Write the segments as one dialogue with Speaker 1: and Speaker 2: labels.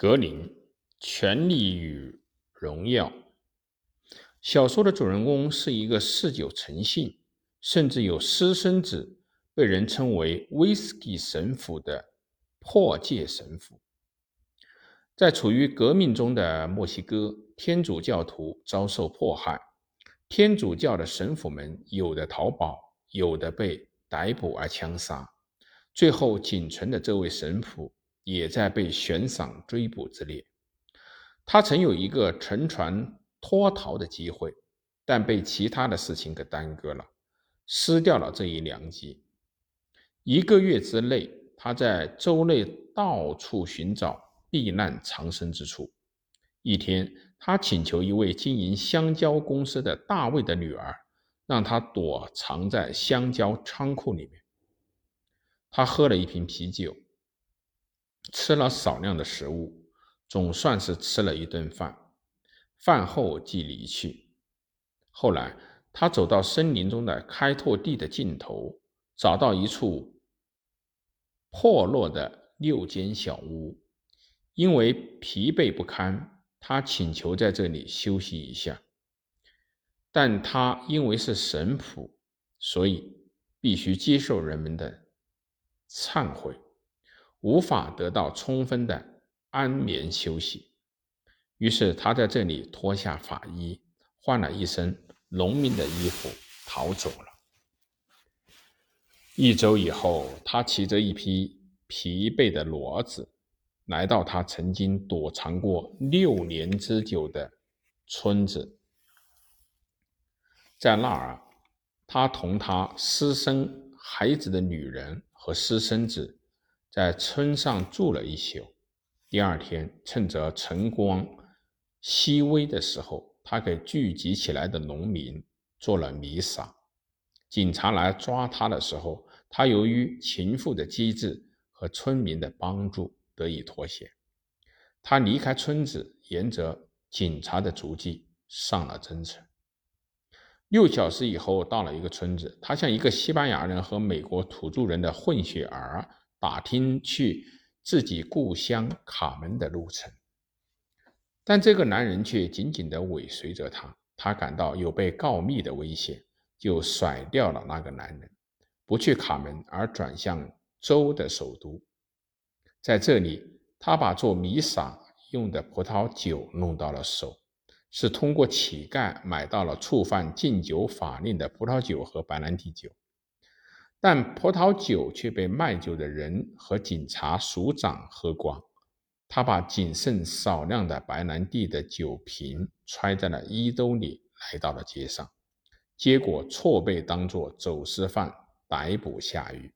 Speaker 1: 格林《权力与荣耀》小说的主人公是一个嗜酒成性，甚至有私生子，被人称为“威士忌神父”的破戒神父。在处于革命中的墨西哥，天主教徒遭受迫害，天主教的神父们有的逃跑，有的被逮捕而枪杀，最后仅存的这位神父。也在被悬赏追捕之列。他曾有一个乘船脱逃的机会，但被其他的事情给耽搁了，失掉了这一良机。一个月之内，他在州内到处寻找避难藏身之处。一天，他请求一位经营香蕉公司的大卫的女儿，让他躲藏在香蕉仓库里面。他喝了一瓶啤酒。吃了少量的食物，总算是吃了一顿饭。饭后即离去。后来，他走到森林中的开拓地的尽头，找到一处破落的六间小屋。因为疲惫不堪，他请求在这里休息一下。但他因为是神父，所以必须接受人们的忏悔。无法得到充分的安眠休息，于是他在这里脱下法衣，换了一身农民的衣服，逃走了。一周以后，他骑着一匹疲惫的骡子，来到他曾经躲藏过六年之久的村子，在那儿，他同他私生孩子的女人和私生子。在村上住了一宿。第二天，趁着晨光熹微的时候，他给聚集起来的农民做了弥撒。警察来抓他的时候，他由于情妇的机智和村民的帮助得以脱险。他离开村子，沿着警察的足迹上了征程。六小时以后，到了一个村子，他像一个西班牙人和美国土著人的混血儿。打听去自己故乡卡门的路程，但这个男人却紧紧地尾随着他。他感到有被告密的危险，就甩掉了那个男人，不去卡门，而转向州的首都。在这里，他把做弥撒用的葡萄酒弄到了手，是通过乞丐买到了触犯禁酒法令的葡萄酒和白兰地酒。但葡萄酒却被卖酒的人和警察署长喝光。他把仅剩少量的白兰地的酒瓶揣在了衣兜里，来到了街上，结果错被当作走私犯逮捕下狱。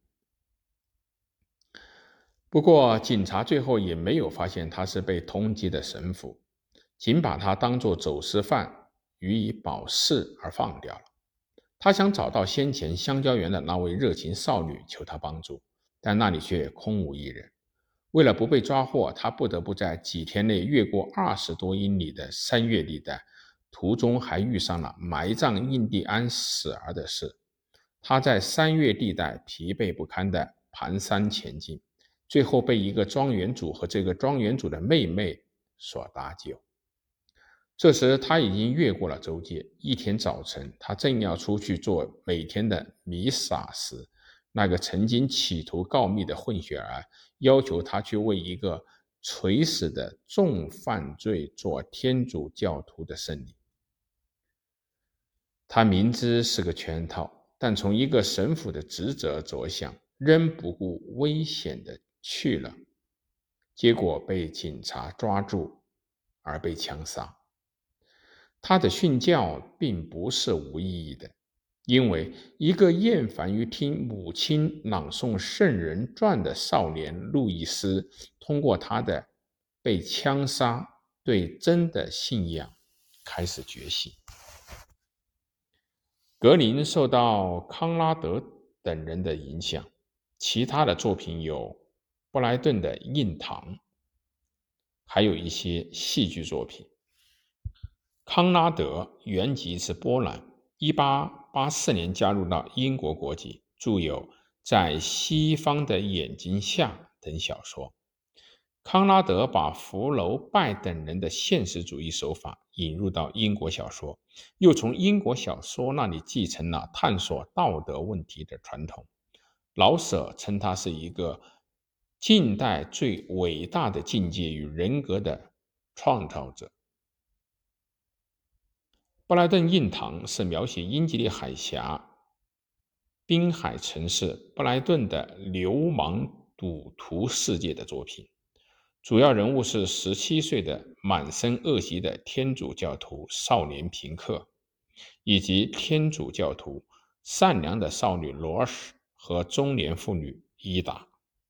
Speaker 1: 不过，警察最后也没有发现他是被通缉的神父，仅把他当作走私犯予以保释而放掉了。他想找到先前香蕉园的那位热情少女，求她帮助，但那里却空无一人。为了不被抓获，他不得不在几天内越过二十多英里的山岳地带，途中还遇上了埋葬印第安死儿的事。他在山岳地带疲惫不堪地蹒跚前进，最后被一个庄园主和这个庄园主的妹妹所搭救。这时他已经越过了州界。一天早晨，他正要出去做每天的弥撒时，那个曾经企图告密的混血儿要求他去为一个垂死的重犯罪做天主教徒的圣礼。他明知是个圈套，但从一个神父的职责着想，仍不顾危险的去了。结果被警察抓住，而被枪杀。他的训教并不是无意义的，因为一个厌烦于听母亲朗诵圣人传的少年路易斯，通过他的被枪杀，对真的信仰开始觉醒。格林受到康拉德等人的影响，其他的作品有布莱顿的《印堂》，还有一些戏剧作品。康拉德原籍是波兰，1884年加入到英国国籍，著有《在西方的眼睛下》等小说。康拉德把福楼拜等人的现实主义手法引入到英国小说，又从英国小说那里继承了探索道德问题的传统。老舍称他是一个近代最伟大的境界与人格的创造者。布莱顿印堂是描写英吉利海峡滨海城市布莱顿的流氓赌徒世界的作品。主要人物是十七岁的满身恶习的天主教徒少年平克，以及天主教徒善良的少女罗什和中年妇女伊达。